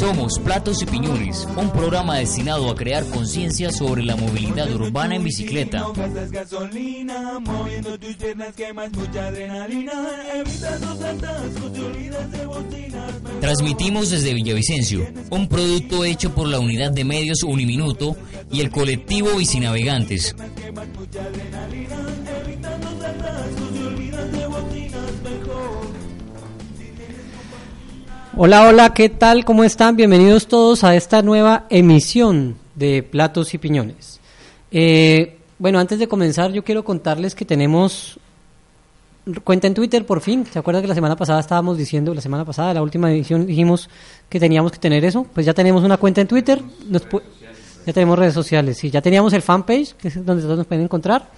Somos Platos y Piñones, un programa destinado a crear conciencia sobre la movilidad urbana en bicicleta. Transmitimos desde Villavicencio, un producto hecho por la unidad de medios Uniminuto y el colectivo Bicinavegantes. Hola, hola, ¿qué tal? ¿Cómo están? Bienvenidos todos a esta nueva emisión de Platos y Piñones. Eh, bueno, antes de comenzar, yo quiero contarles que tenemos cuenta en Twitter por fin. ¿Se acuerdan que la semana pasada estábamos diciendo, la semana pasada, la última edición, dijimos que teníamos que tener eso? Pues ya tenemos una cuenta en Twitter. ya tenemos redes sociales, y Ya teníamos el fanpage, que es donde todos nos pueden encontrar.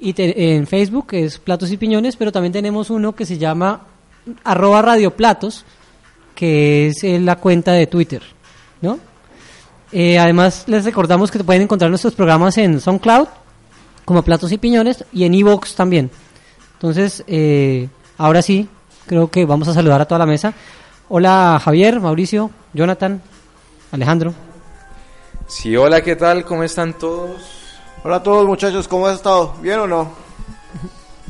Y en Facebook es Platos y Piñones, pero también tenemos uno que se llama arroba radioplatos, que es eh, la cuenta de Twitter, ¿no? Eh, además, les recordamos que pueden encontrar nuestros programas en SoundCloud, como Platos y Piñones, y en Evox también. Entonces, eh, ahora sí, creo que vamos a saludar a toda la mesa. Hola Javier, Mauricio, Jonathan, Alejandro. Sí, hola, ¿qué tal? ¿Cómo están todos? Hola a todos muchachos, ¿cómo has estado? ¿Bien o no?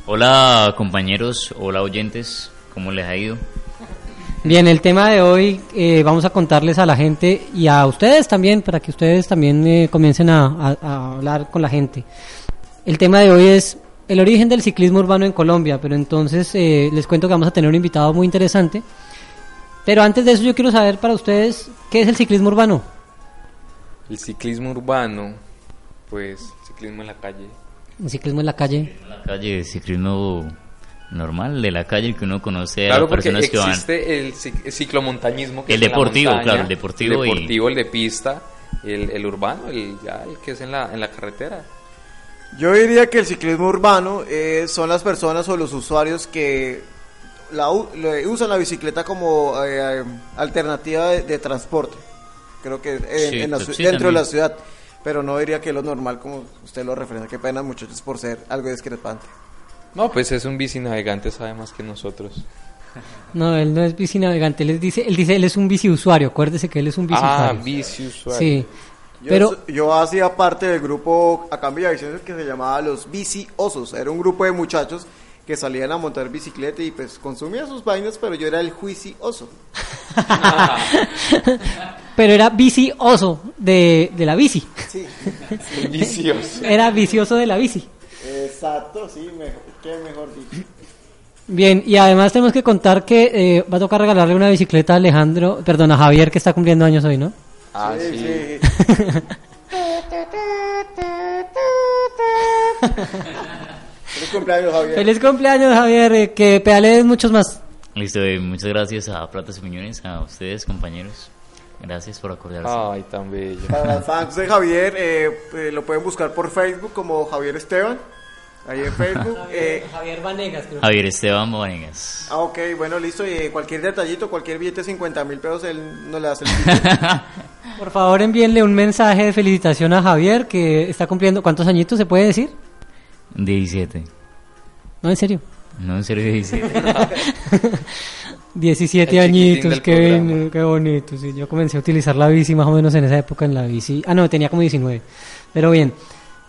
Hola compañeros, hola oyentes, ¿cómo les ha ido? Bien, el tema de hoy eh, vamos a contarles a la gente y a ustedes también, para que ustedes también eh, comiencen a, hablar con la gente. El tema de hoy es el origen del ciclismo urbano en Colombia, pero entonces eh, les cuento que vamos a tener un invitado muy interesante. Pero antes de eso yo quiero saber para ustedes, ¿qué es el ciclismo urbano? El ciclismo urbano, pues ciclismo en la calle. El ciclismo en la calle. En la calle, ciclismo normal de la calle que uno conoce a las personas que van. Existe el ciclomontañismo. Que el deportivo, claro, el deportivo. El deportivo, el de pista, el, el urbano, el, ya, el que es en la, en la carretera. Yo diría que el ciclismo urbano eh, son las personas o los usuarios que la, usan la bicicleta como eh, alternativa de, transporte. Creo que en, pues dentro de la ciudad. Pero no diría que lo normal, como usted lo referencia. Qué pena, muchachos, por ser algo discrepante. No, pues es un bici navegante, sabe más que nosotros. No, él no es bici navegante, él dice, él dice, él es un bici usuario, acuérdese que él es un bici ah, usuario. Ah, bici usuario. Sí. Yo, pero yo hacía parte del grupo acá en Villavicencio que se llamaba los bici osos. Era un grupo de muchachos que salían a montar bicicleta y pues consumían sus vainas, pero yo era el juici oso. pero era bici oso de, de la bici. Sí. vicioso. Era vicioso de la bici. Exacto, sí, mejor, qué mejor dicho. Bien, y además tenemos que contar que eh, va a tocar regalarle una bicicleta a Alejandro, perdón, a Javier que está cumpliendo años hoy, ¿no? Ah, sí. sí. Feliz cumpleaños, Javier. Feliz cumpleaños, Javier. Eh, que pedales muchos más. Listo, eh, muchas gracias a Platas y Piñones, a ustedes, compañeros. Gracias por acordarse. Ay, tan bello. Para los fans de Javier, eh, lo pueden buscar por Facebook como Javier Esteban. Ahí en Facebook. Eh, Javier, Vanegas, creo. Javier Esteban Vanegas. Ah, ok, bueno, listo. Y cualquier detallito, cualquier billete de 50 mil pesos, él no le hace el Por favor, envíenle un mensaje de felicitación a Javier, que está cumpliendo. ¿Cuántos añitos se puede decir? 17. No, en serio. No, en serio, 17. 17 añitos, qué, qué bonito. Sí, yo comencé a utilizar la bici más o menos en esa época en la bici. Ah, no, tenía como 19. Pero bien.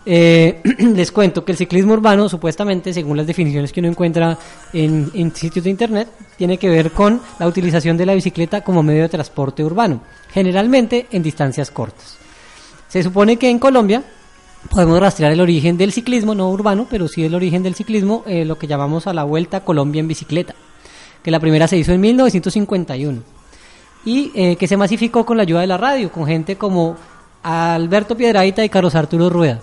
Eh, les cuento que el ciclismo urbano, supuestamente, según las definiciones que uno encuentra en, sitios de internet, tiene que ver con la utilización de la bicicleta como medio de transporte urbano, generalmente en distancias cortas. Se supone que en Colombia podemos rastrear el origen del ciclismo, no urbano, pero sí el origen del ciclismo, eh, lo que llamamos a la Vuelta Colombia en bicicleta, que la primera se hizo en 1951 y eh, que se masificó con la ayuda de la radio, con gente como Alberto Piedraita y Carlos Arturo Rueda.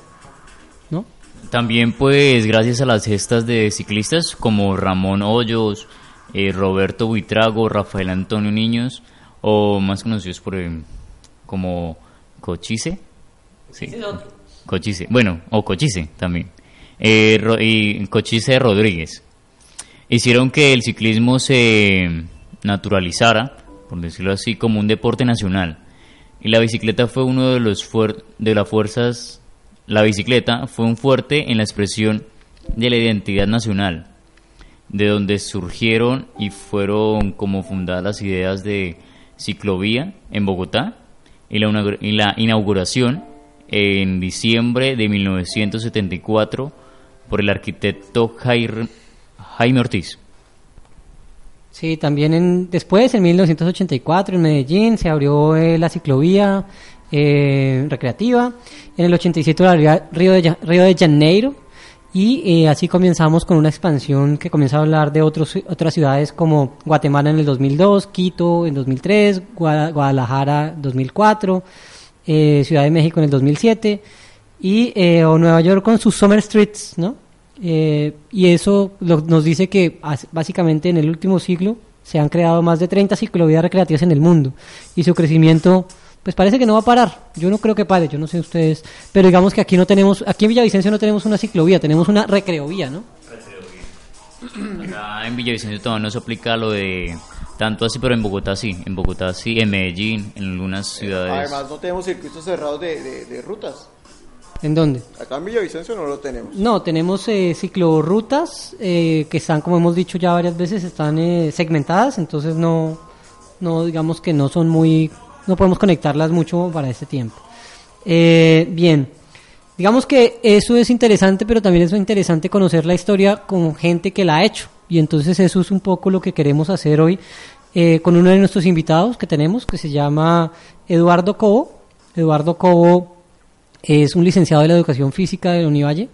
También pues gracias a las gestas de ciclistas como Ramón Hoyos, eh, Roberto Buitrago, Rafael Antonio Niños o más conocidos por eh, como Cochise. Sí. Cochise. Bueno, o Cochise también. Eh, y Cochise Rodríguez. Hicieron que el ciclismo se naturalizara, por decirlo así, como un deporte nacional. Y la bicicleta fue uno de los de las fuerzas la bicicleta fue un fuerte en la expresión de la identidad nacional, de donde surgieron y fueron como fundadas las ideas de ciclovía en Bogotá y la, inauguración en diciembre de 1974 por el arquitecto Jaime Ortiz. Sí, también después, en 1984, en Medellín, se abrió eh, la ciclovía eh, recreativa. En el 87, la Río de, Río de Janeiro. Y eh, así comenzamos con una expansión que comienza a hablar de otros, otras ciudades como Guatemala en el 2002, Quito en 2003, Gua- Guadalajara 2004, eh, Ciudad de México en el 2007 y eh, o Nueva York con sus Summer Streets, ¿no? Y eso nos dice que básicamente en el último siglo se han creado más de 30 ciclovías recreativas en el mundo y su crecimiento pues parece que no va a parar. Yo no creo que pare, yo no sé ustedes, pero digamos que aquí no tenemos, aquí en Villavicencio no tenemos una ciclovía, tenemos una recreovía, ¿no? Acá en Villavicencio todavía no se aplica lo de tanto así, pero en Bogotá sí, en Bogotá sí, en Medellín, en algunas ciudades. Además, no tenemos circuitos cerrados de, de- de rutas. ¿En dónde? Acá en Villavicencio no lo tenemos. No, tenemos eh, ciclorrutas eh, que están, como hemos dicho ya varias veces, están eh, segmentadas, entonces no, no digamos que no son muy, no podemos conectarlas mucho para este tiempo. Eh, bien, digamos que eso es interesante, pero también es interesante conocer la historia con gente que la ha hecho, y entonces eso es un poco lo que queremos hacer hoy eh, con uno de nuestros invitados que tenemos, que se llama Eduardo Cobo. Eduardo Cobo es un licenciado de la educación física de Univalle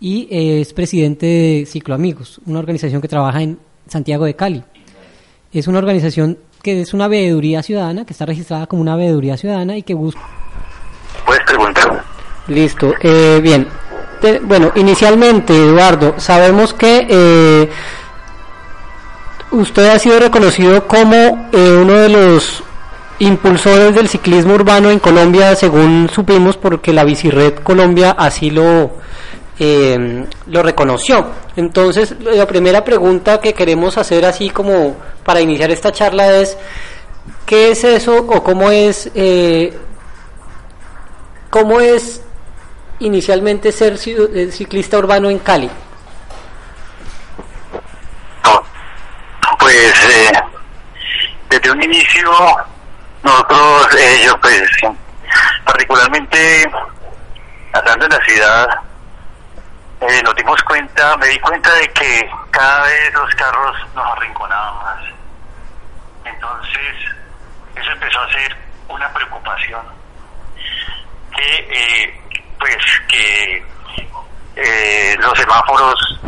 y eh, es presidente de Ciclo Amigos, una organización que trabaja en Santiago de Cali. Es una organización que es una veeduría ciudadana, que está registrada como una veeduría ciudadana y que busca... Puedes preguntar. Listo, eh, bien. Te- bueno, inicialmente, Eduardo, sabemos que eh, usted ha sido reconocido como eh, uno de los impulsores del ciclismo urbano en Colombia, según supimos, porque la Bicired Colombia así lo, eh, lo reconoció. Entonces, la primera pregunta que queremos hacer así como para iniciar esta charla es, ¿qué es eso o cómo es, eh, cómo es inicialmente ser eh, ciclista urbano en Cali? Pues eh, desde un inicio nosotros, eh, yo pues particularmente andando en la ciudad, eh, nos dimos cuenta, me di cuenta de que cada vez los carros nos arrinconaban más. Entonces, eso empezó a ser una preocupación que eh, pues que eh, los semáforos,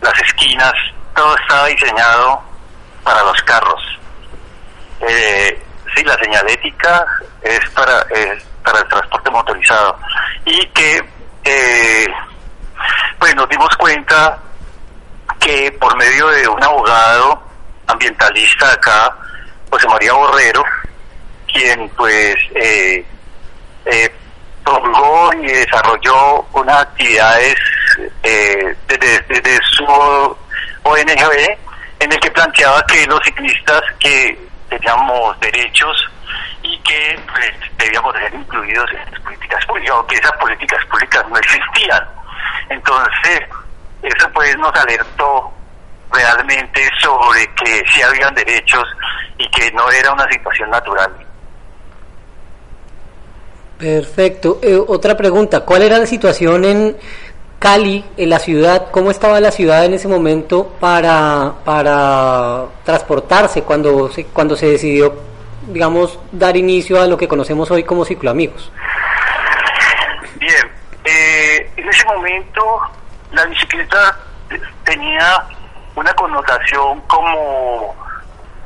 las esquinas, todo estaba diseñado para los carros. Eh, sí, la señalética es para para el transporte motorizado y que eh, pues nos dimos cuenta que por medio de un abogado ambientalista acá, José María Borrero, quien pues eh, eh, promulgó y desarrolló unas actividades eh, desde, desde su ONG en el que planteaba que los ciclistas que teníamos derechos y que pues, debíamos ser incluidos en las políticas públicas o que esas políticas públicas no existían. Entonces, eso pues nos alertó realmente sobre que sí habían derechos y que no era una situación natural. Perfecto. Eh, otra pregunta, ¿cuál era la situación en Cali, en la ciudad? ¿Cómo estaba la ciudad en ese momento para, para transportarse cuando se, cuando se decidió, digamos, dar inicio a lo que conocemos hoy como cicloamigos? Eh, en ese momento la bicicleta tenía una connotación como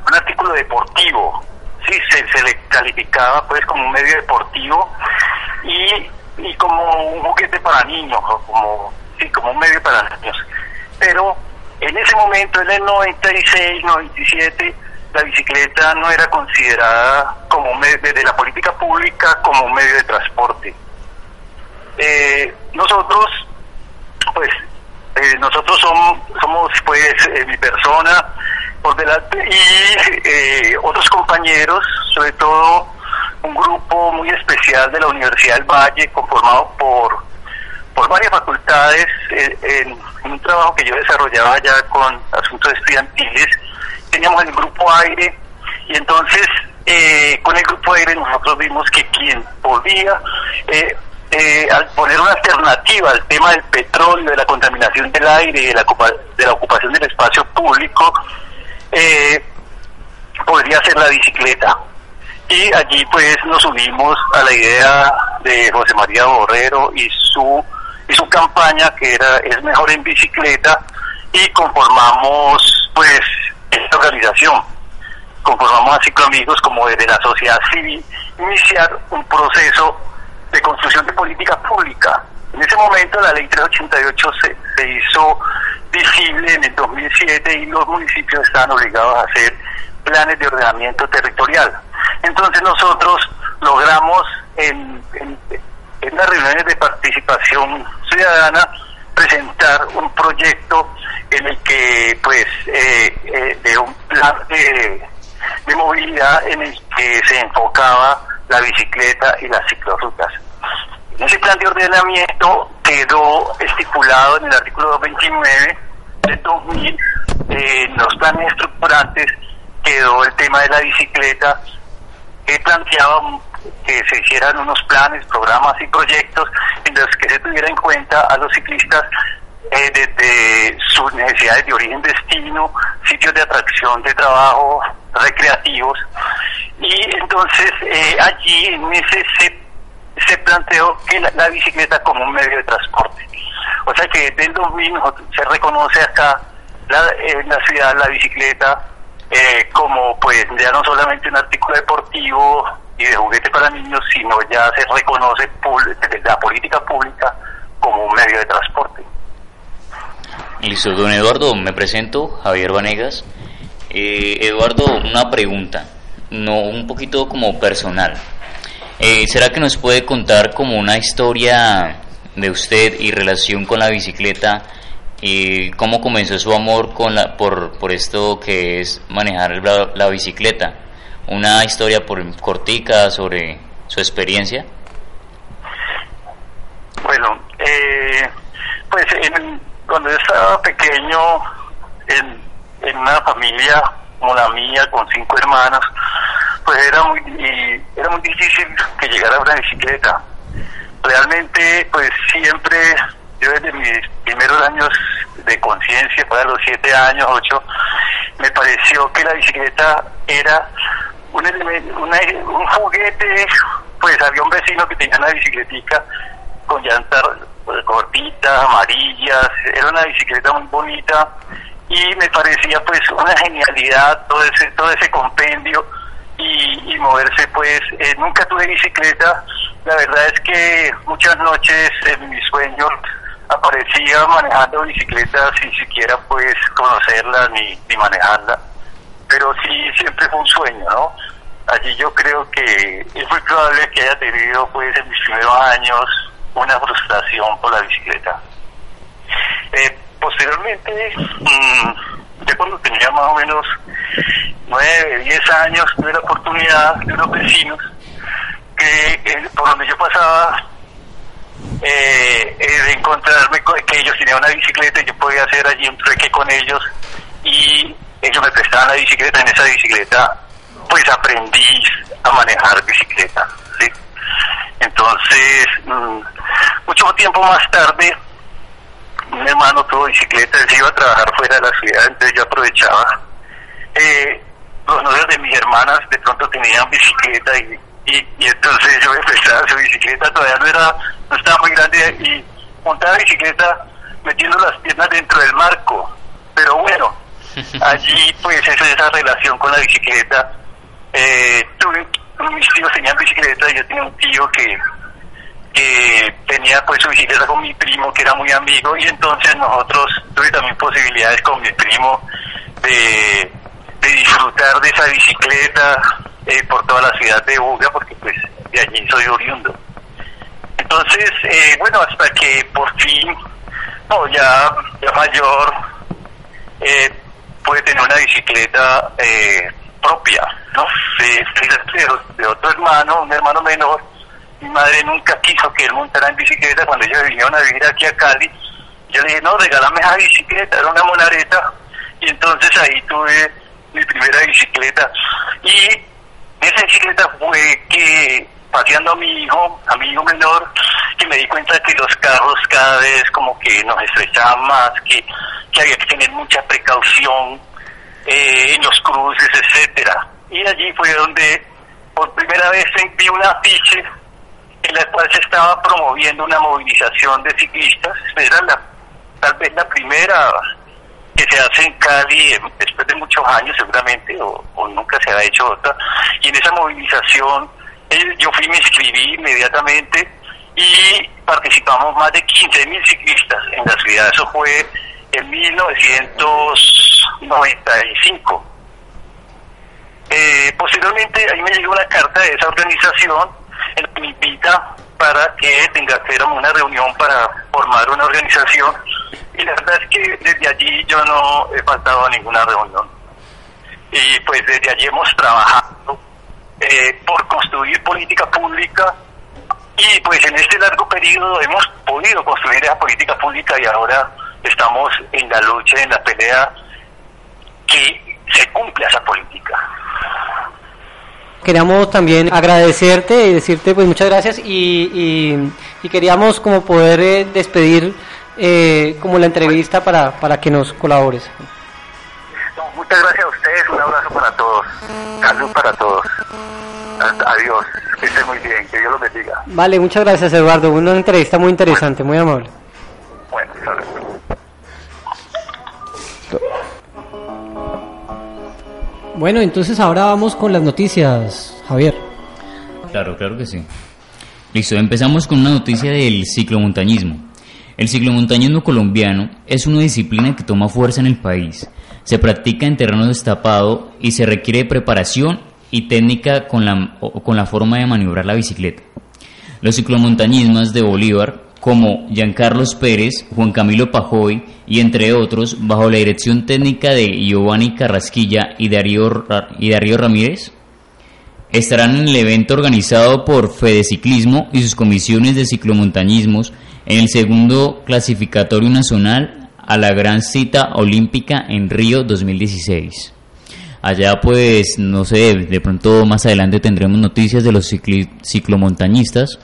un artículo deportivo, sí, se, le calificaba pues como un medio deportivo y, y como un juguete para niños, como, sí, como un medio para niños. Pero en ese momento, en el 96, 97, la bicicleta no era considerada como un medio de la política pública como un medio de transporte. Eh, nosotros, pues, eh, nosotros somos, somos pues, eh, mi persona por delante y eh, otros compañeros, sobre todo un grupo muy especial de la Universidad del Valle, conformado por, por varias facultades, en, en un trabajo que yo desarrollaba ya con asuntos estudiantiles, teníamos el grupo aire y entonces eh, con el grupo aire nosotros vimos que quien podía eh, eh, al poner una alternativa al tema del petróleo, de la contaminación del aire y de la, de la ocupación del espacio público, eh, podría ser la bicicleta. Y allí pues nos unimos a la idea de José María Borrero y su y su campaña que era es mejor en bicicleta y conformamos pues esta organización conformamos a cicloamigos como desde la sociedad civil iniciar un proceso de construcción de política pública. En ese momento la ley 388 se, se hizo visible en el 2007 y los municipios estaban obligados a hacer planes de ordenamiento territorial. Entonces nosotros logramos en, en, las reuniones de participación ciudadana presentar un proyecto en el que pues eh, eh, de un plan de, de movilidad en el que se enfocaba la bicicleta y las ciclorrutas. Ese plan de ordenamiento quedó estipulado en el artículo 29 del 2000, eh, en los planes estructurantes quedó el tema de la bicicleta, que planteaba que se hicieran unos planes, programas y proyectos en los que se tuviera en cuenta a los ciclistas eh, desde sus necesidades de origen-destino, sitios de atracción de trabajo, recreativos. Y entonces eh, allí en ese se, planteó que la, bicicleta como un medio de transporte. O sea que desde el 2000 se reconoce acá la, en la ciudad la bicicleta eh, como pues ya no solamente un artículo deportivo y de juguete para niños, sino ya se reconoce la política pública como un medio de transporte. Listo, don Eduardo, me presento, Javier Vanegas. Eh, Eduardo, una pregunta, no un poquito como personal. Eh, ¿Será que nos puede contar como una historia de usted y relación con la bicicleta? y cómo comenzó su amor con la, por, por esto que es manejar la, bicicleta. Una historia por cortica sobre su experiencia. Bueno, eh, pues en, cuando yo estaba pequeño, en, una familia como la mía, con cinco hermanos, pues era muy, muy difícil que llegara una bicicleta. Realmente, pues siempre yo desde mis primeros años de conciencia, para los siete años, ocho, me pareció que la bicicleta era un, una, un juguete, pues había un vecino que tenía una bicicletica con llantas pues, cortitas, amarillas, era una bicicleta muy bonita y me parecía pues una genialidad todo ese, todo ese compendio y, y moverse pues, eh, nunca tuve bicicleta, la verdad es que muchas noches en mis sueños aparecía manejando bicicleta sin siquiera pues conocerla ni, ni manejarla. Pero sí siempre fue un sueño no allí yo creo que es muy probable que haya tenido pues en mis primeros años una frustración por la bicicleta. Eh, posteriormente mmm, ya cuando tenía más o menos nueve, diez años tuve la oportunidad de unos vecinos que eh, por donde yo pasaba eh, eh, de encontrarme con que ellos tenían una bicicleta y yo podía hacer allí un trueque con ellos y ellos me prestaban la bicicleta, en esa bicicleta pues aprendí a manejar bicicleta. Entonces, mmm, mucho tiempo más tarde, un hermano tuvo bicicleta, él se iba a trabajar fuera de la ciudad, entonces yo aprovechaba. Eh, los novios de mis hermanas de pronto tenían bicicleta y y, y entonces yo me prestaba su bicicleta, todavía no era, no estaba muy grande y montaba bicicleta metiendo las piernas dentro del marco, pero bueno, allí pues esa, esa relación con la bicicleta, eh, tuve, mis tíos tenían bicicleta yo tenía un tío que que tenía pues su bicicleta con mi primo que era muy amigo y entonces nosotros tuve también posibilidades con mi primo de, de disfrutar de esa bicicleta eh, por toda la ciudad de Buga, porque pues de allí soy oriundo. Entonces, eh, bueno, hasta que por fin, no, ya, ya mayor, eh, puede tener una bicicleta eh, propia, ¿no? De, de, de, otro hermano, un hermano menor, mi madre nunca quiso que él montara en bicicleta cuando ellos vinieron a vivir aquí a Cali. Yo le dije, no, regálame esa bicicleta, era una monareta, y entonces ahí tuve mi primera bicicleta. Y esa bicicleta fue que paseando a mi hijo, a mi hijo menor, que me di cuenta que los carros cada vez como que nos estrechaban más, que, que había que tener mucha precaución eh, en los cruces, etcétera. Y allí fue donde por primera vez vi un afiche en la cual se estaba promoviendo una movilización de ciclistas. Era la, tal vez la primera que se hace en Cali eh, después de muchos años seguramente, o, nunca se ha hecho otra. Y en esa movilización eh, yo fui, me inscribí inmediatamente y participamos más de 15.000 ciclistas en la ciudad. Eso fue en 1995. Eh, posteriormente ahí me llegó una carta de esa organización que me invita para que tengamos una reunión para formar una organización. Y la verdad es que desde allí yo no he faltado a ninguna reunión. Y pues desde allí hemos trabajado eh, por construir política pública. Y pues en este largo periodo hemos podido construir esa política pública y ahora estamos en la lucha, en la pelea que se cumpla esa política. Queríamos también agradecerte y decirte pues muchas gracias y, y, y queríamos como poder eh, despedir eh, como la entrevista para, para que nos colabores. No, muchas gracias a ustedes, un abrazo para todos, salud para todos. Adiós, que estén muy bien, que Dios los bendiga. Vale, muchas gracias Eduardo, una entrevista muy interesante, muy amable. Bueno, salud. Bueno, entonces ahora vamos con las noticias, Javier. Claro, claro que sí. Listo, empezamos con una noticia del ciclomontañismo. El ciclomontañismo colombiano es una disciplina que toma fuerza en el país. Se practica en terreno destapado y se requiere preparación y técnica con la, con la forma de maniobrar la bicicleta. Los ciclomontañistas de Bolívar, como Giancarlos Pérez, Juan Camilo Pajoy y entre otros, bajo la dirección técnica de Giovanni Carrasquilla y Darío, Ramírez, estarán en el evento organizado por Fede Ciclismo y sus comisiones de ciclomontañismos en el segundo clasificatorio nacional a la gran cita olímpica en Río 2016. Allá pues, no sé, de pronto más adelante tendremos noticias de los ciclomontañistas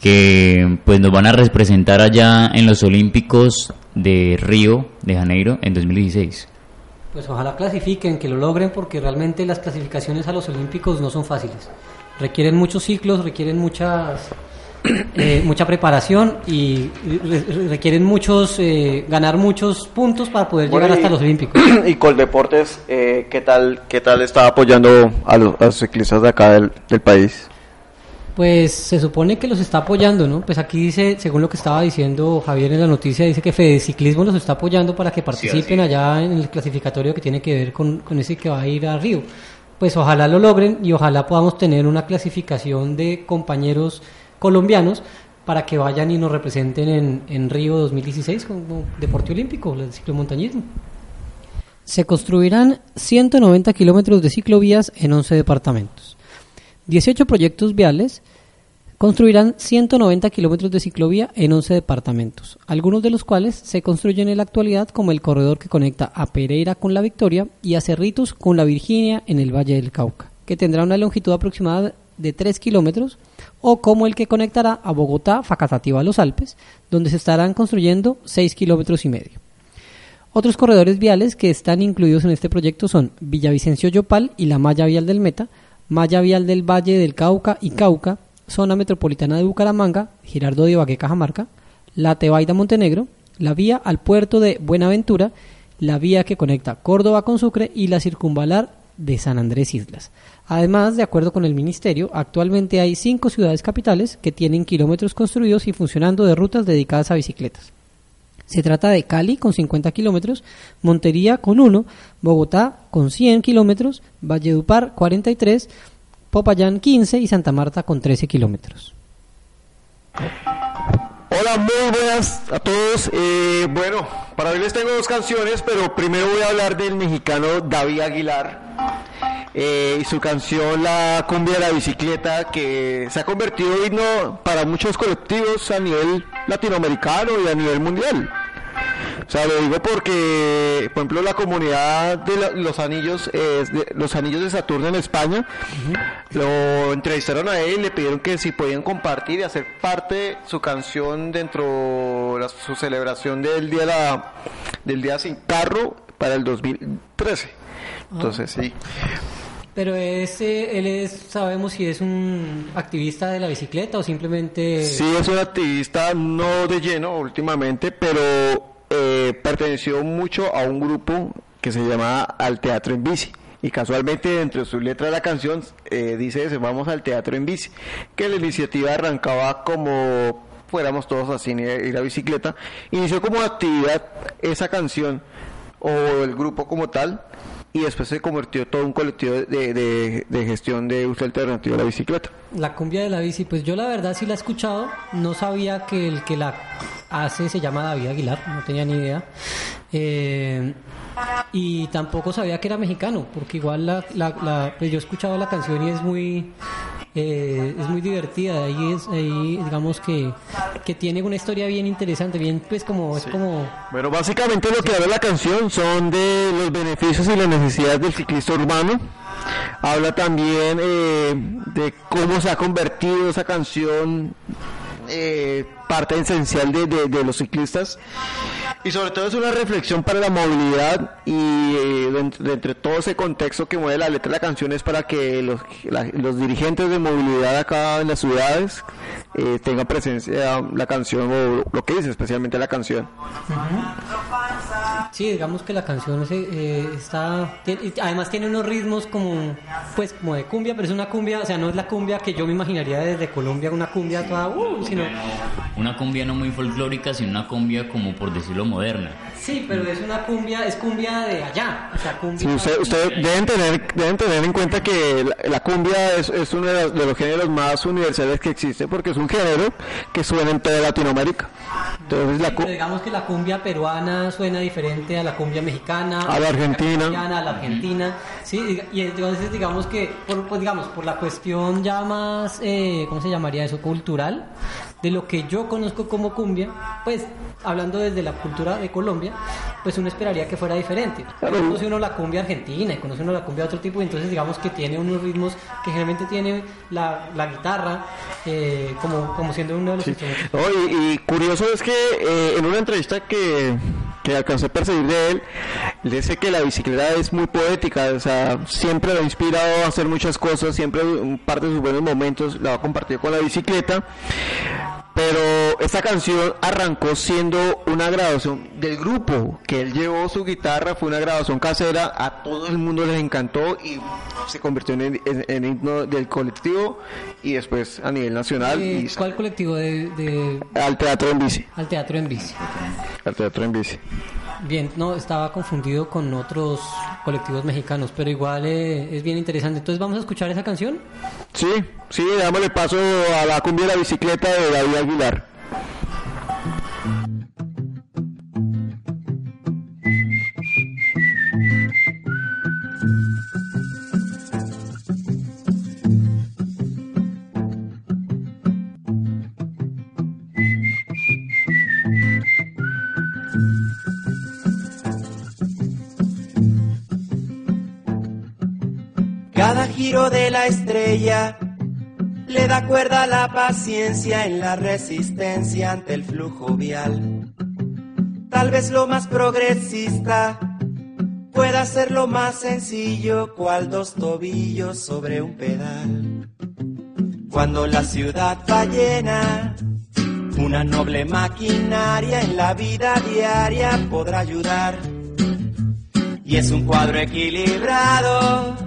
que pues nos van a representar allá en los Olímpicos de Río de Janeiro en 2016. Pues ojalá clasifiquen, que lo logren, porque realmente las clasificaciones a los Olímpicos no son fáciles. Requieren muchos ciclos, requieren muchas, eh, mucha preparación y re- requieren muchos, eh, ganar muchos puntos para poder Bueno, llegar y- hasta los Olímpicos. y Coldeportes, eh, ¿qué tal qué tal está apoyando a los, a los ciclistas de acá del, del país? Pues se supone que los está apoyando, ¿no? Pues aquí dice, según lo que estaba diciendo Javier en la noticia, dice que Fede Ciclismo los está apoyando para que participen allá en el clasificatorio que tiene que ver con, con ese que va a ir a Río. Pues ojalá lo logren y ojalá podamos tener una clasificación de compañeros colombianos para que vayan y nos representen en, en Río 2016 como deporte olímpico, el ciclomontañismo. Se construirán 190 kilómetros de ciclovías en 11 departamentos. 18 proyectos viales construirán 190 kilómetros de ciclovía en 11 departamentos, algunos de los cuales se construyen en la actualidad como el corredor que conecta a Pereira con la Victoria y a Cerritos con la Virginia en el Valle del Cauca, que tendrá una longitud aproximada de 3 kilómetros, o como el que conectará a Bogotá, Facatativa a los Alpes, donde se estarán construyendo 6 kilómetros y medio. Otros corredores viales que están incluidos en este proyecto son Villavicencio Yopal y la malla vial del Meta, malla vial del Valle del Cauca y Cauca, zona metropolitana de Bucaramanga, Girardo de Ibagué, Cajamarca, la Tebaida Montenegro, la vía al puerto de Buenaventura, la vía que conecta Córdoba con Sucre y la circunvalar de San Andrés Islas. Además, de acuerdo con el Ministerio, actualmente hay cinco ciudades capitales que tienen kilómetros construidos y funcionando de rutas dedicadas a bicicletas. Se trata de Cali con 50 kilómetros, Montería con 1, Bogotá con 100 kilómetros, Valledupar 43, Popayán 15 y Santa Marta con 13 kilómetros. Hola, muy buenas a todos. Eh, bueno, para hoy les tengo dos canciones, pero primero voy a hablar del mexicano David Aguilar eh, y su canción La cumbia de la bicicleta, que se ha convertido en himno para muchos colectivos a nivel latinoamericano y a nivel mundial. O sea, lo digo porque, por ejemplo, la comunidad de la- los anillos, eh, de- los anillos de Saturno en España, lo entrevistaron a él y le pidieron que si podían compartir y hacer parte su canción dentro de la- su celebración del día de la- del día sin carro para el 2013. Entonces, sí. Pero ese, él es, sabemos si es un activista de la bicicleta o simplemente... Sí, es un activista no de lleno últimamente, pero eh, perteneció mucho a un grupo que se llama Al Teatro en Bici. Y casualmente dentro de su letra de la canción eh, dice ese, vamos al teatro en bici, que la iniciativa arrancaba como fuéramos todos así ir a bicicleta. Inició como actividad esa canción o el grupo como tal y después se convirtió todo un colectivo de, de- de gestión de uso alternativo a la bicicleta. La cumbia de la bici, pues yo la verdad sí la he escuchado, no sabía que el que la hace se llama David Aguilar, no tenía ni idea. Eh, y tampoco sabía que era mexicano, porque igual la, la- la- pues yo he escuchado la canción y es muy eh, es muy divertida, ahí es ahí digamos que, que tiene una historia bien interesante, bien pues como es como Bueno, básicamente lo que habla la canción son de los beneficios y las necesidades del ciclista urbano. Habla también eh, de cómo se ha convertido esa canción eh, parte esencial de, de- los ciclistas. Y sobre todo es una reflexión para la movilidad y eh, entre todo ese contexto que mueve la letra de la canción es para que los dirigentes de movilidad acá en las ciudades eh, tengan presencia la canción o lo que dice especialmente la canción. Sí, digamos que la canción se, eh, está, tiene- además tiene unos ritmos como, pues, como de cumbia, pero es una cumbia, o sea, no es la cumbia que yo me imaginaría desde Colombia, una cumbia toda, uh, sino, Una cumbia no muy folclórica, sino una cumbia como por decirlo moderna. Sí, pero es una cumbia, es cumbia de allá, o sea, cumbia. Sí, usted- deben tener, deben tener en cuenta que la, la cumbia es, es uno de los, de los géneros más universales que existe porque es un género que suena en toda Latinoamérica. Entonces la, cu- Pero digamos que la cumbia peruana suena diferente a la cumbia mexicana, A la argentina. a la argentina, sí, y entonces digamos que, por, pues, digamos, por la cuestión ya más, eh, ¿cómo se llamaría eso? Cultural, de lo que yo conozco como cumbia, pues hablando desde la cultura de Colombia, pues uno esperaría que fuera diferente. Conoce uno la cumbia argentina y conoce uno la cumbia de otro tipo, y entonces digamos que tiene unos ritmos que generalmente tiene la, la guitarra eh, como, como siendo uno de los instrumentos. No, y, y curioso es que eh, en una entrevista que, que alcancé a percibir de él, él dice que la bicicleta es muy poética, o sea, siempre lo ha inspirado a hacer muchas cosas, siempre parte de sus buenos momentos la va a compartir con la bicicleta. Pero esta canción arrancó siendo una grabación del grupo, que él llevó su guitarra, fue una grabación casera, a todo el mundo les encantó y se convirtió en, en- en himno del colectivo y después a nivel nacional Eh, y ¿Cuál colectivo de, de- al teatro en bici. al teatro en bici? Al teatro en bici. Bien, no, estaba confundido con otros colectivos mexicanos, pero igual eh, es bien interesante. Entonces vamos a escuchar esa canción. Sí, sí, dámosle paso a la cumbia de la bicicleta de David Aguilar. Giro de la estrella le da cuerda a la paciencia en la resistencia ante el flujo vial. Tal vez lo más progresista pueda ser lo más sencillo, cual dos tobillos sobre un pedal. Cuando la ciudad va llena, una noble maquinaria en la vida diaria podrá ayudar. Y es un cuadro equilibrado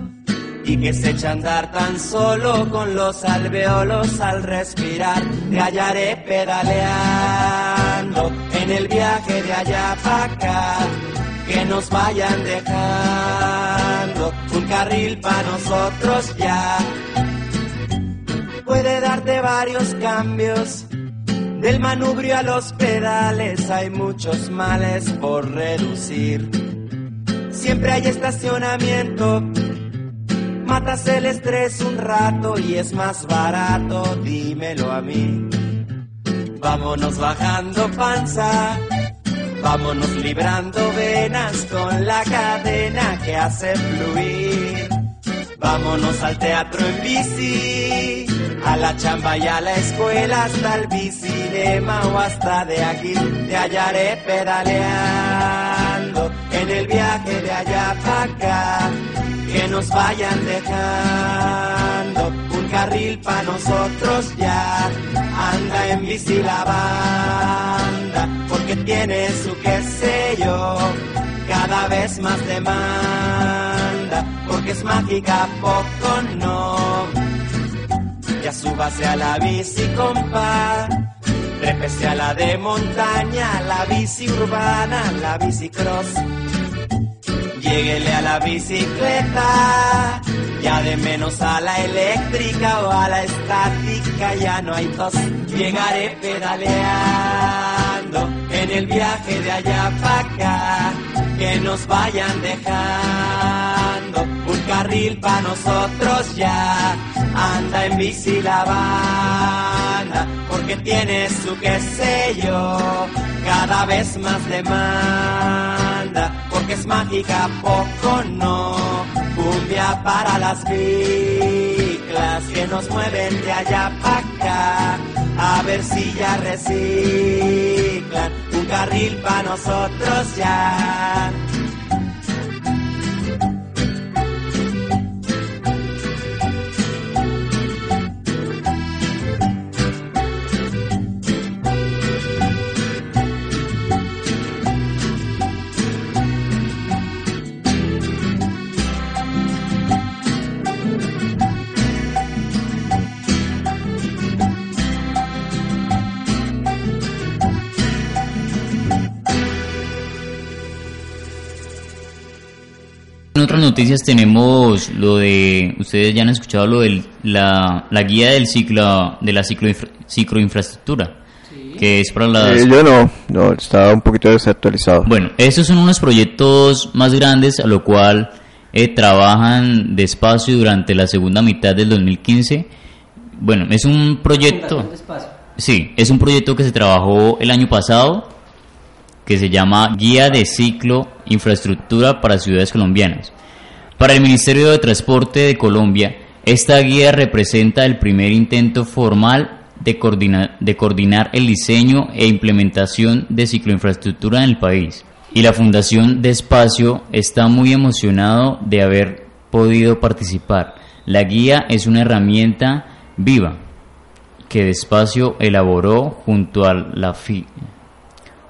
y que se echa a andar tan solo con los alveolos al respirar. Te hallaré pedaleando en el viaje de allá para acá. Que nos vayan dejando un carril para nosotros ya. Puede darte varios cambios. Del manubrio a los pedales hay muchos males por reducir. Siempre hay estacionamiento Matas el estrés un rato y es más barato, dímelo a mí. Vámonos bajando panza, Vámonos librando venas con la cadena que hace fluir. Vámonos al teatro en bici, a la chamba y a la escuela, hasta el bicinema o hasta de aquí te hallaré pedaleando en el viaje de allá para acá. Que nos vayan dejando un carril para nosotros ya. Anda en bici la banda, porque tiene su qué sé yo, cada vez más demanda, porque es mágica, poco no. Ya súbase a la bici, compa. Trépese a la de montaña, la bici urbana, la bici cross. Lléguele a la bicicleta, ya de menos a la eléctrica o a la estática, ya no hay tos. Llegaré pedaleando en el viaje de allá para acá, que nos vayan dejando un carril para nosotros ya. Anda en bici la banda, porque tiene su qué sé yo, cada vez más demanda, porque es mágica, poco no. Cumbia para las biclas que nos mueven de allá para acá, a ver si ya reciclan un carril para nosotros ya. Otras noticias tenemos lo de, ustedes ya han escuchado lo de la, la guía del ciclo, de la ciclo, cicloinfraestructura, que es para las... Eh, yo no, no, estaba un poquito desactualizado. Bueno, estos son unos proyectos más grandes a lo cual eh, trabajan despacio durante la segunda mitad del 2015. Bueno, es un proyecto... Sí, es un proyecto que se trabajó el año pasado que se llama Guía de Ciclo Infraestructura para Ciudades Colombianas. Para el Ministerio de Transporte de Colombia, esta guía representa el primer intento formal de, coordinar, el diseño e implementación de cicloinfraestructura en el país. Y la Fundación de Espacio está muy emocionado de haber podido participar. La guía es una herramienta viva que Despacio elaboró junto a la, fi,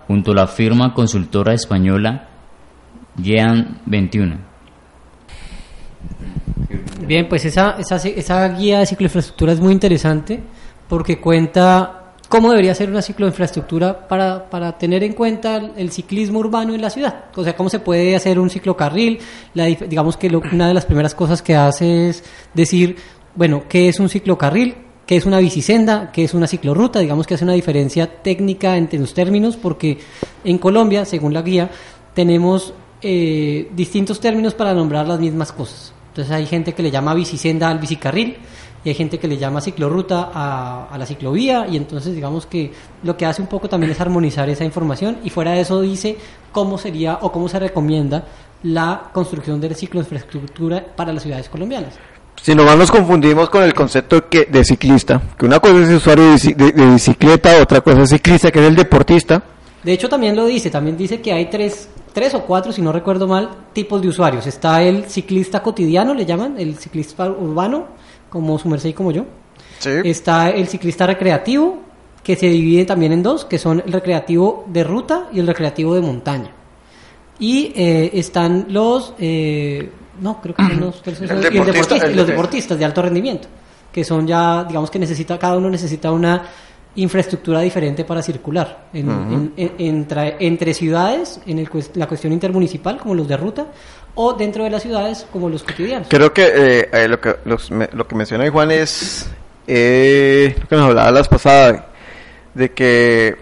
junto a la firma consultora española GEAN 21. Bien, pues esa, esa, esa guía de cicloinfraestructura es muy interesante porque cuenta cómo debería ser una cicloinfraestructura para, para tener en cuenta el ciclismo urbano en la ciudad. O sea, cómo se puede hacer un ciclocarril. La, digamos que lo, una de las primeras cosas que hace es decir, bueno, ¿qué es un ciclocarril? ¿Qué es una bicisenda? ¿Qué es una ciclorruta? Digamos que hace una diferencia técnica entre los términos porque en Colombia, según la guía, tenemos eh, distintos términos para nombrar las mismas cosas. Entonces hay gente que le llama bicisenda al bicicarril y hay gente que le llama ciclorruta a, la ciclovía y entonces digamos que lo que hace un poco también es armonizar esa información y fuera de eso dice cómo sería o cómo se recomienda la construcción de cicloinfraestructura para las ciudades colombianas. Si nomás nos confundimos con el concepto que, de ciclista, que una cosa es usuario de, de, de bicicleta, otra cosa es ciclista, que es el deportista. De hecho también lo dice, también dice que hay tres, tres o cuatro, si no recuerdo mal, tipos de usuarios. Está el ciclista cotidiano, le llaman, el ciclista urbano, como su merced y como yo. Sí. Está el ciclista recreativo, que se divide también en dos, que son el recreativo de ruta y el recreativo de montaña. Y eh, están los, eh, no, creo que son los, El y el deportista, deportista- el los de- deportistas de alto rendimiento, que son ya, digamos que necesita, cada uno necesita una infraestructura diferente para circular en- en- en- entre, entre ciudades, en el la cuestión intermunicipal, como los de ruta, o dentro de las ciudades, como los cotidianos. Creo que, eh, eh, lo, que los- me- lo que menciona ahí Juan es eh, lo que nos hablaba las pasadas, de que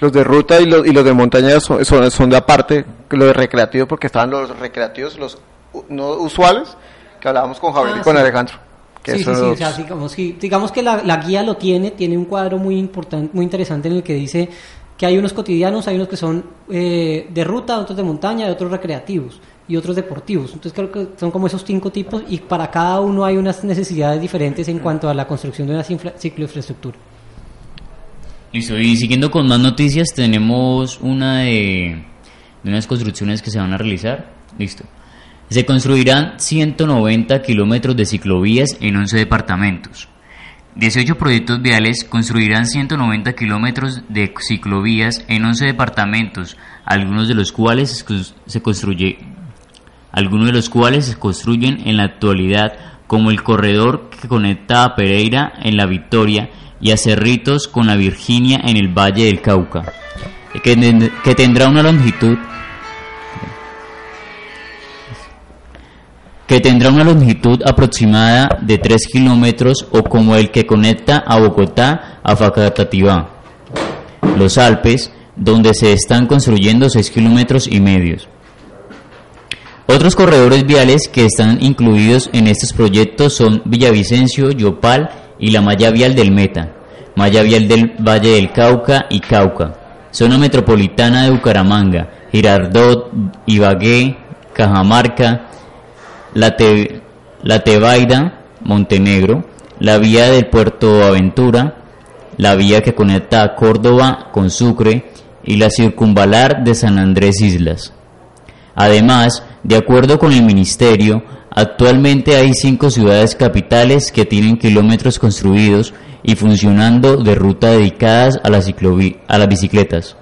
los de ruta y los, y los de montaña son, son, son de aparte, que los de recreativos, porque estaban los recreativos, los no usuales, que hablábamos con Javier Ah, y con sí. Alejandro. Que Sí, sí, esos- sí, o sea, digamos, que- digamos que la, la guía lo tiene, tiene un cuadro muy importante, muy interesante en el que dice que hay unos cotidianos, hay unos que son eh, de ruta, otros de montaña, y otros recreativos y otros deportivos. Entonces creo que son como esos cinco tipos y para cada uno hay unas necesidades diferentes en cuanto a la construcción de una ciclo infraestructura. Listo, y siguiendo con más noticias, tenemos una de, de unas construcciones que se van a realizar. Listo. Se construirán 190 kilómetros de ciclovías en 11 departamentos. 18 proyectos viales construirán 190 kilómetros de ciclovías en 11 departamentos, algunos de los cuales se construye, algunos de los cuales se construyen en la actualidad, como el corredor que conecta a Pereira en la Victoria y a Cerritos con la Virginia en el Valle del Cauca, que, que tendrá una longitud que tendrá una longitud aproximada de 3 kilómetros o como el que conecta a Bogotá a Facatativá. Los Alpes, donde se están construyendo 6 kilómetros y medios. Otros corredores viales que están incluidos en estos proyectos son Villavicencio, Yopal y la malla vial del Meta, malla vial del Valle del Cauca y Cauca, zona metropolitana de Bucaramanga, Girardot, Ibagué, Cajamarca, la, la Tebaida, Montenegro, la vía del puerto Aventura, la vía que conecta a Córdoba con Sucre y la circunvalar de San Andrés Islas. Además, de acuerdo con el Ministerio, actualmente hay cinco ciudades capitales que tienen kilómetros construidos y funcionando de ruta dedicadas a, a las bicicletas.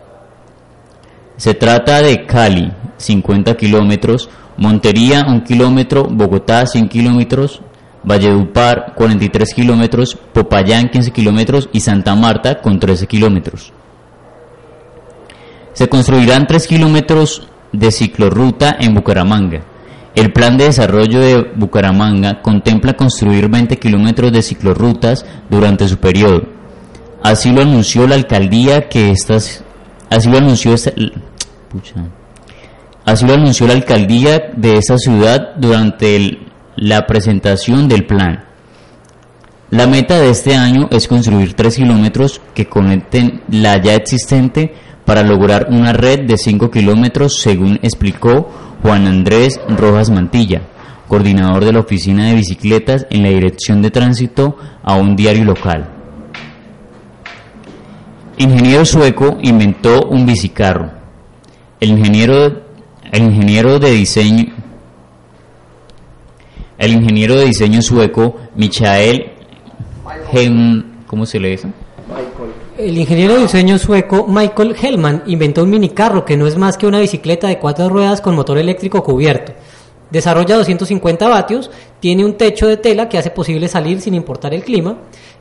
Se trata de Cali, 50 kilómetros, Montería 1 kilómetro, Bogotá 100 kilómetros, Valledupar 43 kilómetros, Popayán 15 kilómetros y Santa Marta con 13 kilómetros. Se construirán 3 kilómetros de ciclorruta en Bucaramanga. El plan de desarrollo de Bucaramanga contempla construir 20 kilómetros de ciclorrutas durante su periodo. Así lo anunció la alcaldía que estas, así lo anunció Así lo anunció la alcaldía de esa ciudad durante la presentación del plan. La meta de este año es construir 3 kilómetros que conecten la ya existente para lograr una red de 5 kilómetros, según explicó Juan Andrés Rojas Mantilla, coordinador de la oficina de bicicletas en la Dirección de Tránsito a un diario local. Ingeniero sueco inventó un bicicarro. El ingeniero el ingeniero de diseño el ingeniero de diseño sueco Michael ¿cómo se lee eso? El ingeniero de diseño sueco Michael Hellman inventó un minicarro que no es más que una bicicleta de cuatro ruedas con motor eléctrico cubierto. Desarrolla 250 vatios, tiene un techo de tela que hace posible salir sin importar el clima.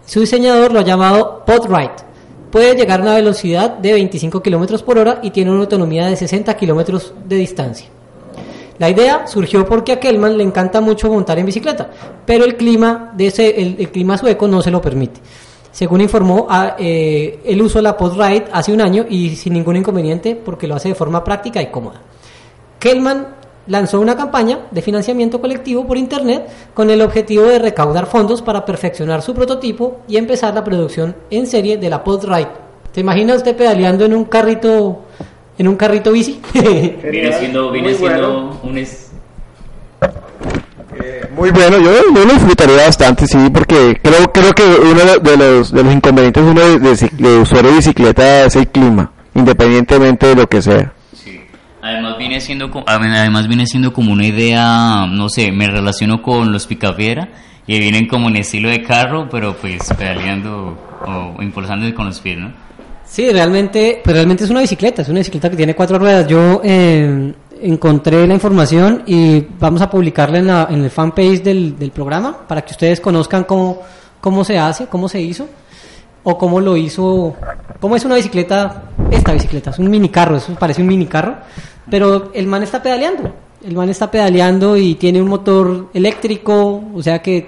Su diseñador lo ha llamado Podrite puede llegar a una velocidad de 25 kilómetros por hora y tiene una autonomía de 60 kilómetros de distancia. La idea surgió porque a Kellman le encanta mucho montar en bicicleta, pero el clima, de ese, el, clima sueco no se lo permite. Según informó, a, eh, él usó la Podrade hace un año y sin ningún inconveniente porque lo hace de forma práctica y cómoda. Kellman lanzó una campaña de financiamiento colectivo por Internet con el objetivo de recaudar fondos para perfeccionar su prototipo y empezar la producción en serie de la PodRide. ¿Te imaginas usted pedaleando en un carrito en un carrito bici? viene siendo, viene siendo un... Es... Eh, muy bueno, yo, yo, lo disfrutaría bastante, sí, porque creo creo que uno de los, de los inconvenientes uno de, de, de usuario de bicicleta es el clima, independientemente de lo que sea. Además viene siendo además viene siendo como una idea, no sé, me relaciono con los picapiedra y vienen como en estilo de carro, pero pues pedaleando o impulsando con los pies, ¿no? Sí, realmente, pues realmente es una bicicleta, es una bicicleta que tiene cuatro ruedas. Yo eh, encontré la información y vamos a publicarla en, la, en el fanpage del, del programa para que ustedes conozcan cómo, cómo se hace, cómo se hizo o cómo lo hizo, cómo es una bicicleta, esta bicicleta, es un mini carro, eso parece un mini carro, pero el man está pedaleando, el man está pedaleando y tiene un motor eléctrico, o sea que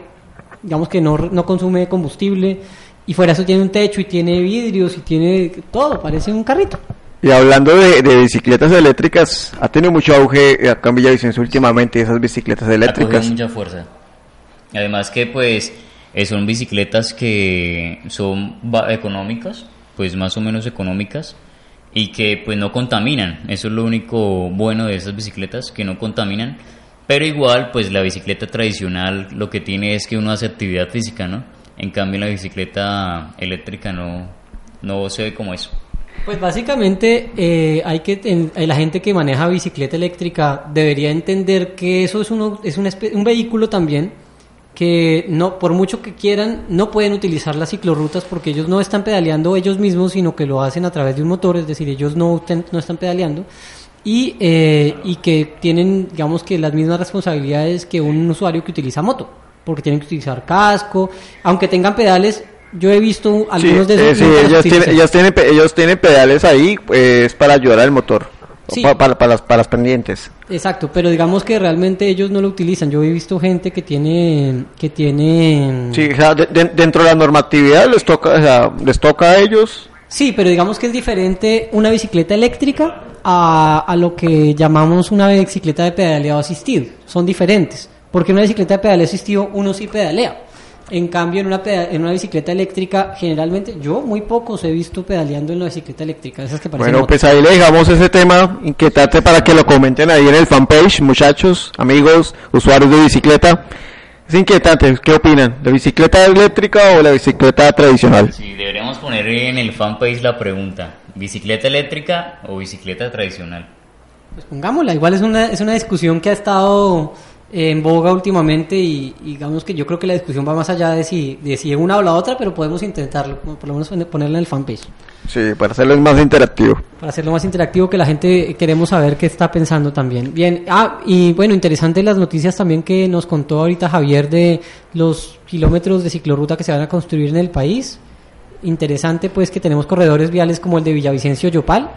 digamos que no, no consume combustible y fuera eso tiene un techo y tiene vidrios y tiene todo, parece un carrito. Y hablando de, bicicletas eléctricas, ha tenido mucho auge acá en Villavicencio últimamente esas bicicletas eléctricas. Ha mucha fuerza. Además que pues eh, son bicicletas que son económicas, pues más o menos económicas, y que pues no contaminan. Eso es lo único bueno de esas bicicletas, que no contaminan. Pero igual, pues la bicicleta tradicional lo que tiene es que uno hace actividad física, ¿no? En cambio, la bicicleta eléctrica no, no se ve como eso. Pues básicamente eh, hay que eh, la gente que maneja bicicleta eléctrica debería entender que eso es, uno, es un, un vehículo también que no por mucho que quieran no pueden utilizar las ciclorrutas porque ellos no están pedaleando ellos mismos sino que lo hacen a través de un motor es decir ellos no, no están pedaleando. Y, eh, y que tienen digamos que las mismas responsabilidades que un usuario que utiliza moto porque tienen que utilizar casco. Aunque tengan pedales yo he visto algunos de eh, esos sí, los ellos, tienen, ellos, tienen, pe- ellos tienen pedales ahí, pues para ayudar al motor, Sí. pa- para, para las, para las pendientes. Exacto, pero digamos que realmente ellos no lo utilizan. Yo he visto gente que tiene que tiene Sí, o sea, de- de- dentro de la normatividad les toca, o sea, les toca a ellos. Sí, pero digamos que es diferente una bicicleta eléctrica a, a lo que llamamos una bicicleta de pedaleado asistido. Son diferentes, porque una bicicleta de pedaleo asistido uno sí pedalea. En cambio, en una, en una bicicleta eléctrica, generalmente yo muy pocos he visto pedaleando en la bicicleta eléctrica, esas que parecen Bueno, motos. pues ahí le dejamos ese tema inquietante para que lo comenten ahí en el fanpage, muchachos, amigos, usuarios de bicicleta. Es inquietante, ¿qué opinan? ¿La bicicleta eléctrica o la bicicleta tradicional? Sí, deberíamos poner en el fanpage la pregunta, ¿bicicleta eléctrica o bicicleta tradicional? Pues pongámosla, igual es una, es una discusión que ha estado en boga últimamente y, y digamos que yo creo que la discusión va más allá de si, de si una o la otra, pero podemos intentarlo, por lo menos ponerla en el fanpage, Sí, para hacerlo más interactivo. para hacerlo más interactivo, que la gente queremos saber qué está pensando también. Bien, ah, y bueno, interesante las noticias también que nos contó ahorita Javier de los kilómetros de ciclorruta que se van a construir en el país. Interesante pues que tenemos corredores viales como el de Villavicencio Yopal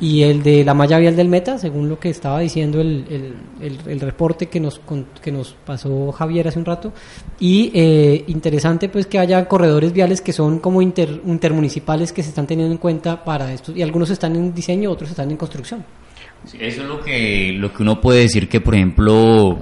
y el de la malla vial del Meta, según lo que estaba diciendo el, el, el- reporte que nos, que nos pasó Javier hace un rato. Y eh, interesante pues que haya corredores viales que son como inter- intermunicipales que se están teniendo en cuenta para esto. Y algunos están en diseño, otros están en construcción. Eso es lo que, lo que uno puede decir que, por ejemplo,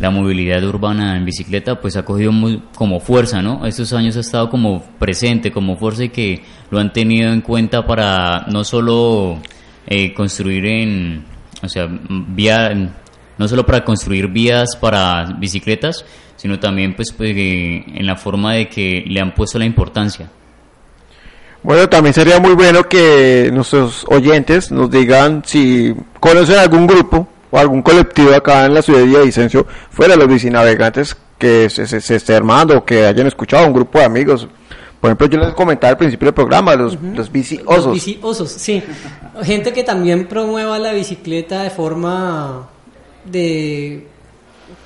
la movilidad urbana en bicicleta pues ha cogido muy, como fuerza, ¿no? Estos años ha estado como presente, como fuerza y que lo han tenido en cuenta para no solo eh, construir en, o sea, vía, no solo para construir vías para bicicletas, sino también pues, pues, eh, en la forma de que le han puesto la importancia. Bueno, también sería muy bueno que nuestros oyentes nos digan si conocen algún grupo o algún colectivo acá en la ciudad de Villavicencio, fuera de los bicinavegantes, que se, se, se esté armando o que hayan escuchado un grupo de amigos. Por ejemplo, yo les comentaba al principio del programa, los, los bici Los osos. bici osos, sí. Gente que también promueva la bicicleta de forma de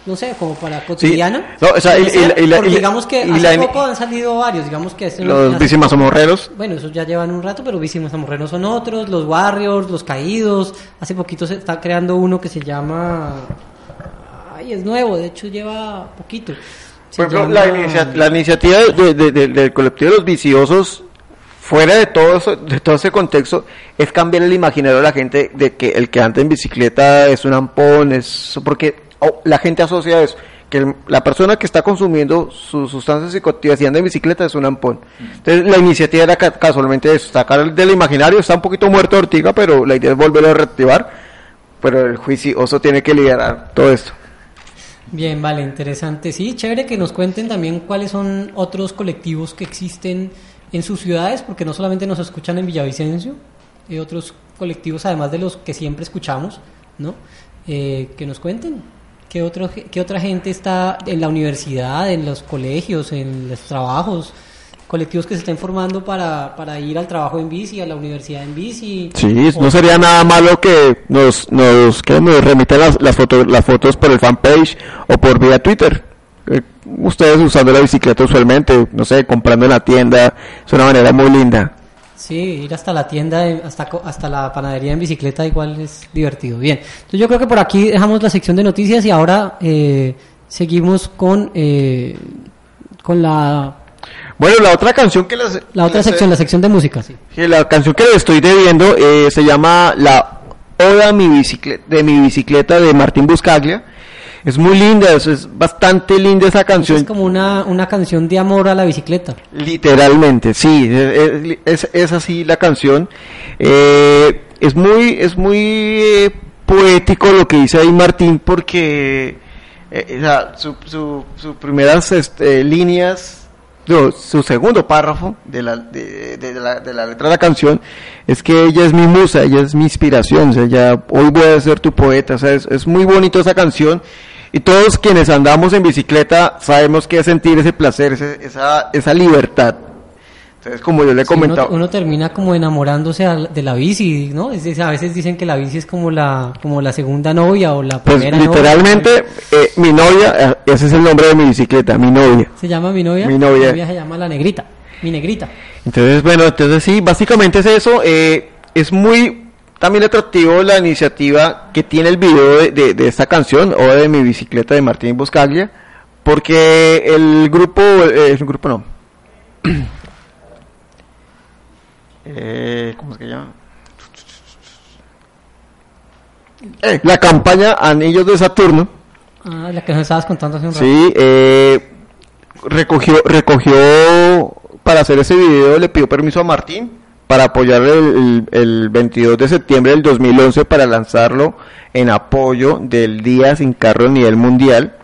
no sé, como para cotidiana. No, o sea, y- porque digamos que hace la- poco han salido varios, digamos que este Los hace- bicimazomorreros. Bueno, esos ya llevan un rato, pero bicimazomorreros son otros, los Warriors, los Caídos. Hace poquito se está creando uno que se llama Ay, es nuevo, de hecho lleva poquito. Por ejemplo, la, inicia- la iniciativa de- de- de- del colectivo de los viciosos, fuera de todo, eso- de todo ese contexto, es cambiar el imaginario de la gente de que el que anda en bicicleta es un ampón, es porque oh, la gente asocia eso, que el- la persona que está consumiendo sus sustancias psicoactivas y anda en bicicleta es un ampón. Entonces, la iniciativa era ca- casualmente eso, sacar del imaginario, está un poquito muerto de ortiga, pero la idea es volverlo a reactivar, pero el juicioso tiene que liderar todo esto. Bien, vale, interesante. Sí, chévere que nos cuenten también cuáles son otros colectivos que existen en sus ciudades, porque no solamente nos escuchan en Villavicencio, hay otros colectivos además de los que siempre escuchamos, ¿no? Eh, que nos cuenten qué, otro, qué otra gente está en la universidad, en los colegios, en los trabajos, colectivos que se estén formando para, para ir al trabajo en bici, a la universidad en bici. Sí, o- no sería nada malo que nos, nos, que nos remitan las, las, fotos, las fotos por el fanpage o por vía Twitter. Eh, ustedes usando la bicicleta usualmente, no sé, comprando en la tienda, es una manera muy linda. Sí, ir hasta la tienda, de- hasta, co- hasta la panadería en bicicleta igual es divertido. Bien, entonces yo creo que por aquí dejamos la sección de noticias y ahora eh, seguimos con, eh, con la, Bueno, la otra canción que les, la otra les- sección, la sección de música. Sí. La canción que les estoy debiendo eh, se llama La Oda mi bicicleta, de mi bicicleta de Martín Buscaglia. Es muy linda, es, es bastante linda esa canción. Es como una, una canción de amor a la bicicleta. Literalmente, sí, es, es- es así la canción. Eh, es muy, es muy eh, poético lo que dice ahí Martín porque eh, o sea, su, su- sus primeras este, líneas, su segundo párrafo de la, de, la, de la letra de la canción es que ella es mi musa, ella es mi inspiración, o sea, ella, hoy voy a ser tu poeta, o sea, es, es muy bonito esa canción. Y todos quienes andamos en bicicleta sabemos que es sentir ese placer, esa, esa libertad. Entonces, como yo le he Sí, uno, comentado, uno termina como enamorándose de la bici, ¿no? Es a veces dicen que la bici es como la, como la segunda novia o la pues primera novia. literalmente eh, mi novia, eh, ese es el nombre de mi bicicleta, mi novia. ¿Se llama mi novia? Mi novia. se llama la negrita. Mi negrita. Entonces, bueno, entonces sí, básicamente es eso. eh, es muy también atractivo la iniciativa que tiene el video de, de- de esta canción o de mi bicicleta de Martín Boscaglia, porque el grupo, eh, el grupo no. Eh, ¿Cómo es que llama? Eh, la campaña Anillos de Saturno. Ah, la que nos estabas contando hace un rato. Sí, eh, recogió, recogió para hacer ese video, le pidió permiso a Martín para apoyar el, el, el 22 de septiembre del 2011 para lanzarlo en apoyo del Día Sin Carro a nivel mundial.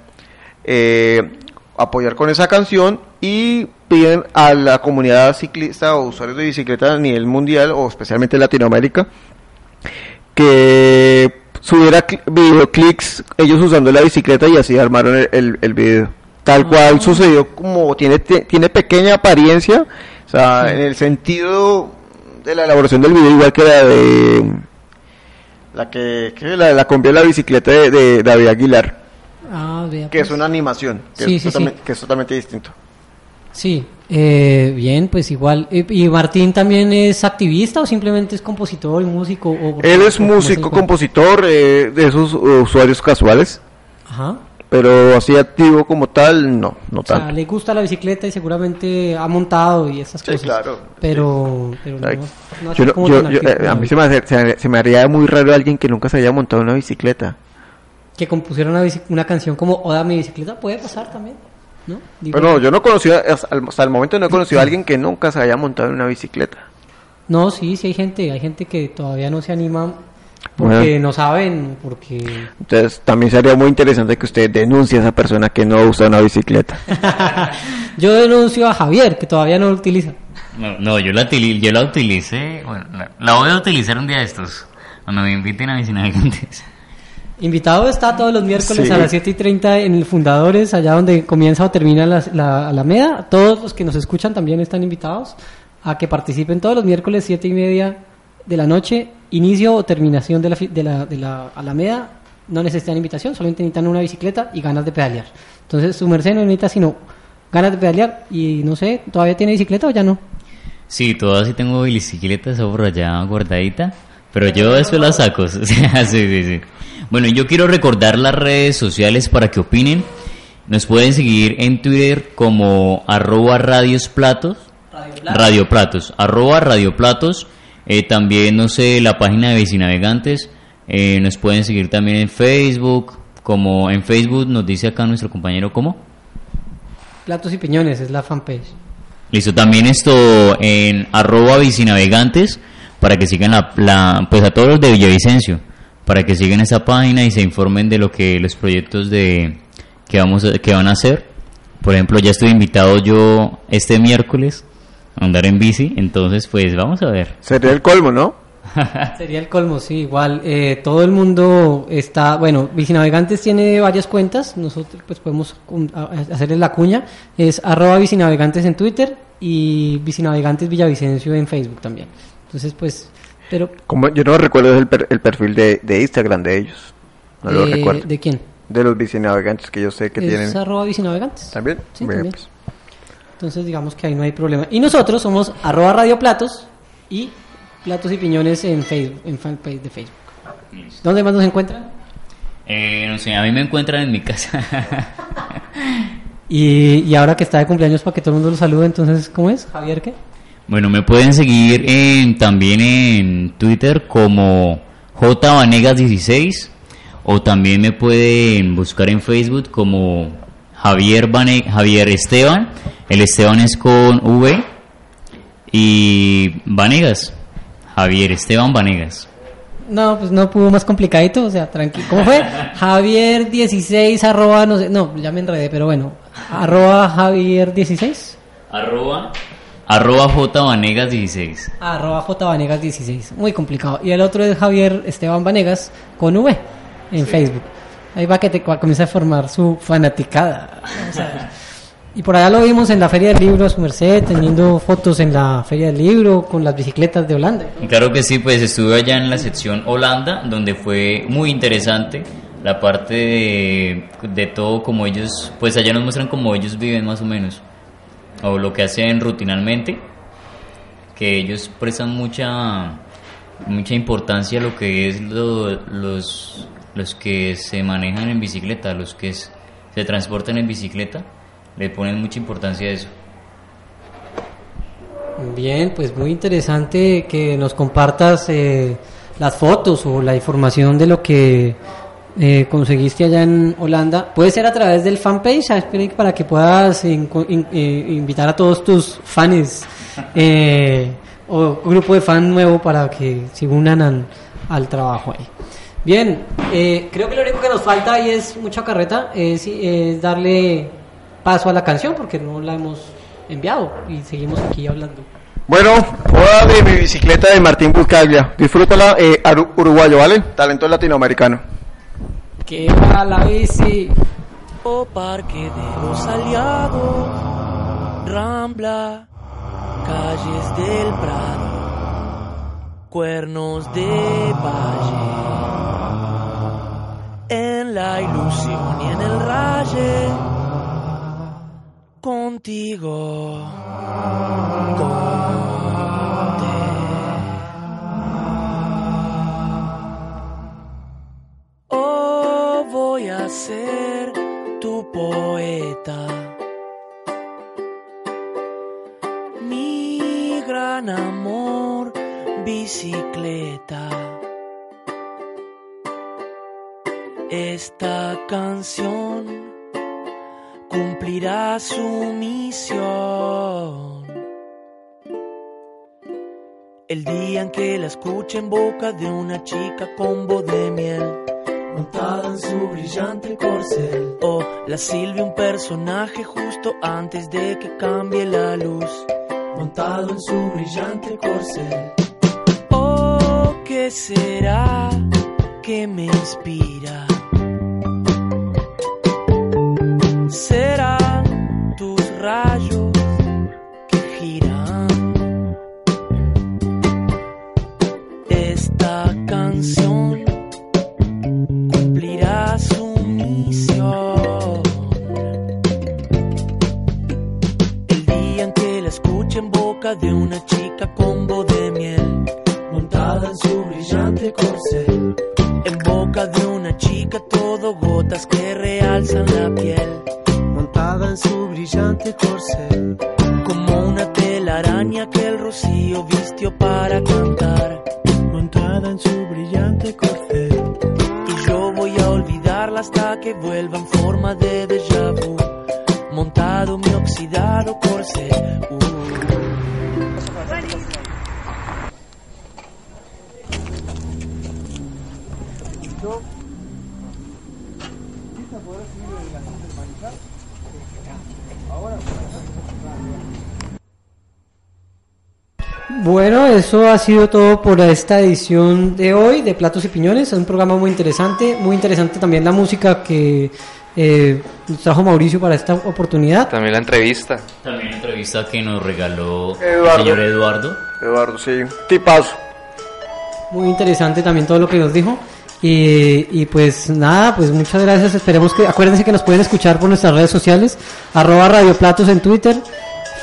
Eh, apoyar con esa canción y piden a la comunidad ciclista o usuarios de bicicleta a nivel mundial o especialmente en Latinoamérica que subiera cl- videoclips ellos usando la bicicleta y así armaron el, el, el video. Tal cual sucedió como tiene tiene pequeña apariencia, o sea, en el sentido de la elaboración del video igual que la de la que, que la la cumbia de la bicicleta de, de David Aguilar, Ah, que es pues. una animación, que, Sí, es, sí, sí. totalmente, que es totalmente distinto. Sí, eh, bien, pues igual. ¿Y y Martín también es activista o simplemente es compositor y músico? O, Él es músico, compositor eh, de esos usuarios casuales, Ajá. pero así activo como tal, no, no O sea, tanto. le gusta la bicicleta y seguramente ha montado y esas Sí, cosas. claro. Pero, pero no, Ay, no así yo no- como yo- tan yo- activo eh, a mí se me, hace- se, se me haría muy raro alguien que nunca se haya montado una bicicleta. Que compusiera una, una canción como Oda a mi bicicleta puede pasar también, ¿no? Digo, Pero yo no conocido, hasta el, momento no he conocido a alguien que nunca se haya montado en una bicicleta. No, sí, sí hay gente, hay gente que todavía no se anima porque Bueno. no saben, porque... Entonces también sería muy interesante que usted denuncie a esa persona que no usa una bicicleta. Yo denuncio a Javier, que todavía no lo utiliza. No, no, yo la, yo la utilicé, bueno, la, la voy a utilizar un día de estos, cuando me inviten a mis navegantes. Invitado está todos los miércoles Sí. a las 7 y 30 en el Fundadores, allá donde comienza o termina la, la Alameda. Todos los que nos escuchan también están invitados a que participen todos los miércoles 7 y media de la noche, inicio o terminación de la, de la, de la Alameda. No necesitan invitación, solamente necesitan una bicicleta y ganas de pedalear. Entonces su merced no necesita sino ganas de pedalear y no sé, ¿todavía tiene bicicleta o ya no? Sí, todavía sí tengo bicicleta, esa por allá guardadita, pero yo después la saco. sí, sí, sí. Bueno, yo quiero recordar las redes sociales para que opinen. Nos pueden seguir en Twitter como arroba radiosplatos, radioplatos, arroba radioplatos. Eh, también, no sé, la página de Bicinavegantes. Eh, nos pueden seguir también en Facebook, como en Facebook nos dice acá nuestro compañero, ¿cómo? Platos y Piñones es la fanpage. Listo, también esto en arroba bicinavegantes para que sigan la, la- pues a todos los de Villavicencio, para que sigan esa página y se informen de lo que los proyectos de que vamos a- que van a hacer. Por ejemplo, ya estoy invitado yo este miércoles a andar en bici, entonces pues vamos a ver. Sería el colmo, ¿no? Sería el colmo, sí, igual. eh, todo el mundo está, bueno, Bicinavegantes tiene varias cuentas, nosotros pues podemos hacerles la cuña, es arroba Bicinavegantes en Twitter y Bicinavegantes Villavicencio en Facebook también. Entonces, pues, pero... Como, yo no recuerdo el, per- el perfil de, de Instagram de ellos. No lo eh, recuerdo. ¿De quién? De los bicinavegantes que yo sé que es tienen. arroba Bicinavegantes. ¿También? Sí, también. pues. Entonces digamos que ahí no hay problema. Y nosotros somos arroba Radio Platos y Platos y Piñones en Facebook, en fanpage de Facebook. ¿Dónde más nos encuentran? Eh, no sé, a mí me encuentran en mi casa. Y, y ahora que está de cumpleaños para que todo el mundo lo salude, entonces, ¿cómo es? Javier, ¿qué? Bueno, me pueden seguir en, también en Twitter como jvanegas16 o también me pueden buscar en Facebook como Javier, Vane- Javier Esteban. El Esteban es con V y Vanegas. Javier Esteban Vanegas. No, pues no pudo más complicadito, o sea, tranquilo. ¿Cómo fue? Javier 16 arroba, no sé, no, ya me enredé, pero bueno, arroba Javier 16, Arroba, arroba J Vanegas 16. arroba J Vanegas 16, muy complicado. Y el otro es Javier Esteban Vanegas con V en Facebook. Ahí va que te va a formar su fanaticada. Vamos a ver. Y por allá lo vimos en la Feria del Libro, a su merced, teniendo fotos en la Feria del Libro con las bicicletas de Holanda. Claro que sí, pues estuve allá en la sección Holanda, donde fue muy interesante la parte de, de todo como ellos, pues allá nos muestran cómo ellos viven más o menos, o lo que hacen rutinalmente, que ellos prestan mucha mucha importancia a lo que es lo- los los que se manejan en bicicleta, los que se transportan en bicicleta, le ponen mucha importancia a eso. Bien, pues muy interesante que nos compartas eh, las fotos o la información de lo que eh, conseguiste allá en Holanda. Puede ser a través del fanpage, para que puedas eh, invitar a todos tus fans eh, o grupo de fan nuevo para que se unan al, al trabajo ahí. Bien, eh, creo que lo único que nos falta y es mucha carreta, es, es darle paso a la canción porque no la hemos enviado y seguimos aquí hablando. Bueno, Oda de mi bicicleta de Martín Buscaglia. Disfrútala, eh, uruguayo, ¿vale? Talento latinoamericano. Que va la bici. o Parque de los Aliados, Rambla, calles del Prado, cuernos de valle, en la ilusión y en el raye, contigo, Oh, ser tu poeta. Mi gran amor, bicicleta. Esta canción cumplirá su misión. El día en que la escuche en boca de una chica con voz de miel montada en su brillante corcel. O la Silvia, un personaje justo antes de que cambie la luz, montado en su brillante corcel. Oh, ¿qué será que me inspira? Bueno, eso ha sido todo por esta edición de hoy de Platos y Piñones. Es un programa muy interesante, muy interesante también la música que eh, nos trajo Mauricio para esta oportunidad. También la entrevista. También la entrevista que nos regaló Eduardo. el señor Eduardo. Eduardo, sí. Tipazo. Muy interesante también todo lo que nos dijo. Y, y pues nada, pues muchas gracias. Esperemos que, acuérdense que nos pueden escuchar por nuestras redes sociales, arroba Radio Platos en Twitter,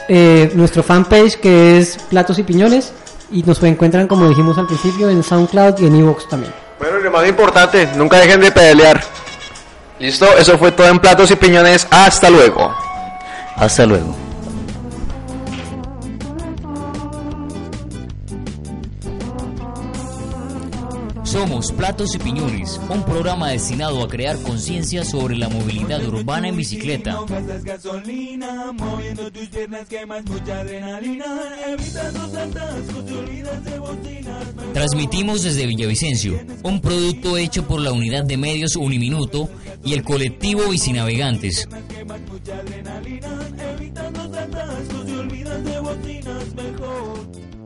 eh, nuestro fanpage que es Platos y Piñones, y nos encuentran, como dijimos al principio, en SoundCloud y en Evox también. Bueno, y lo más importante, nunca dejen de pedalear. Listo, eso fue todo en platos y piñones. Hasta luego. Hasta luego. Somos Platos y Piñones, un programa destinado a crear conciencia sobre la movilidad urbana en bicicleta. Transmitimos desde Villavicencio, un producto hecho por la unidad de medios Uniminuto y el colectivo Bicinavegantes. Olvidas de mejor.